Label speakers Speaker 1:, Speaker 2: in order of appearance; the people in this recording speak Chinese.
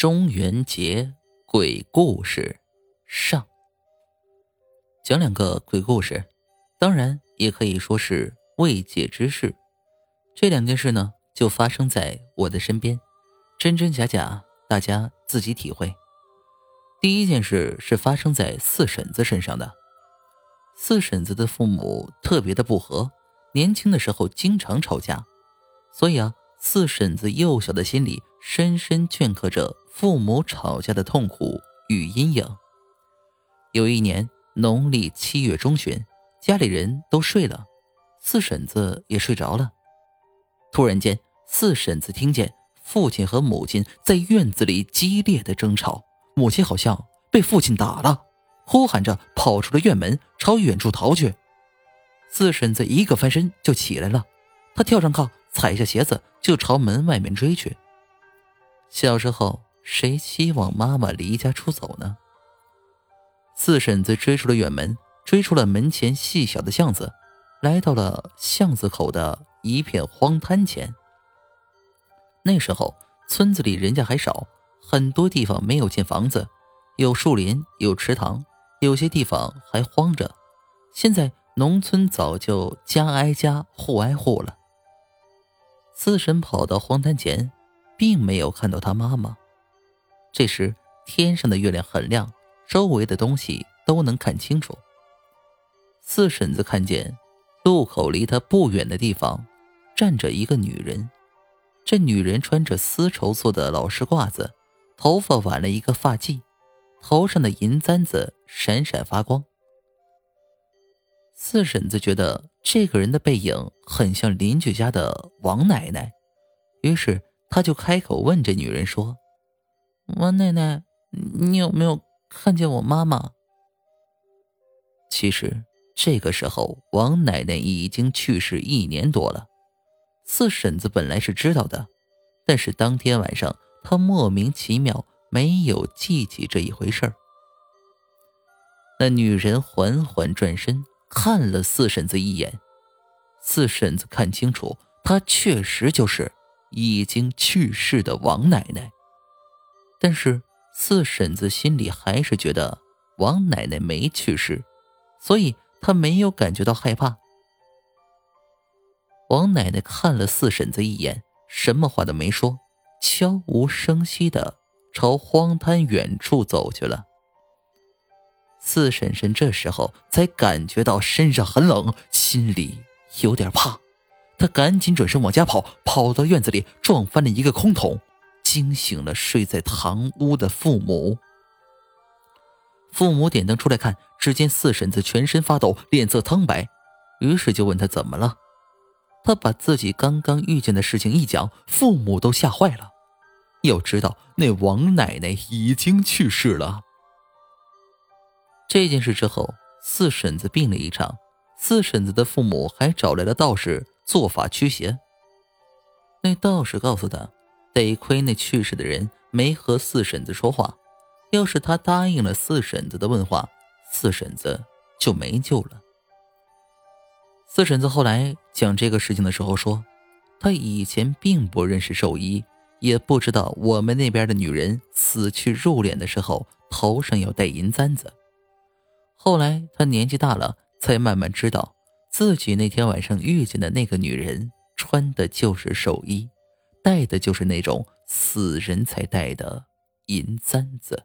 Speaker 1: 中元节鬼故事上，讲两个鬼故事，当然也可以说是未解之事。这两件事呢，就发生在我的身边，真真假假，大家自己体会。第一件事是发生在四婶子身上的。四婶子的父母特别的不和，年轻的时候经常吵架，所以啊。四婶子幼小的心里深深镌刻着父母吵架的痛苦与阴影。有一年农历七月中旬，家里人都睡了，四婶子也睡着了。突然间，四婶子听见父亲和母亲在院子里激烈的争吵，母亲好像被父亲打了，呼喊着跑出了院门，朝远处逃去。四婶子一个翻身就起来了，她跳上炕。踩下鞋子就朝门外面追去。小时候，谁希望妈妈离家出走呢？四婶子追出了远门，追出了门前细小的巷子，来到了巷子口的一片荒滩前。那时候，村子里人家还少，很多地方没有建房子，有树林，有池塘，有些地方还荒着。现在，农村早就家挨家，户挨户了。四婶跑到荒滩前，并没有看到他妈妈。这时，天上的月亮很亮，周围的东西都能看清楚。四婶子看见路口离她不远的地方站着一个女人，这女人穿着丝绸做的老式褂子，头发挽了一个发髻，头上的银簪子闪闪发光。四婶子觉得这个人的背影很像邻居家的王奶奶，于是他就开口问这女人说：“王奶奶，你有没有看见我妈妈？”其实这个时候，王奶奶已经去世一年多了。四婶子本来是知道的，但是当天晚上她莫名其妙没有记起这一回事儿。那女人缓缓转身。看了四婶子一眼，四婶子看清楚，她确实就是已经去世的王奶奶。但是四婶子心里还是觉得王奶奶没去世，所以她没有感觉到害怕。王奶奶看了四婶子一眼，什么话都没说，悄无声息的朝荒滩远处走去了。四婶婶这时候才感觉到身上很冷，心里有点怕。他赶紧转身往家跑，跑到院子里撞翻了一个空桶，惊醒了睡在堂屋的父母。父母点灯出来看，只见四婶子全身发抖，脸色苍白，于是就问他怎么了。他把自己刚刚遇见的事情一讲，父母都吓坏了。要知道，那王奶奶已经去世了。这件事之后，四婶子病了一场，四婶子的父母还找来了道士做法驱邪。那道士告诉他，得亏那去世的人没和四婶子说话，要是他答应了四婶子的问话，四婶子就没救了。四婶子后来讲这个事情的时候说，她以前并不认识兽医，也不知道我们那边的女人死去入殓的时候头上要戴银簪子。后来他年纪大了，才慢慢知道，自己那天晚上遇见的那个女人穿的就是寿衣，戴的就是那种死人才戴的银簪子。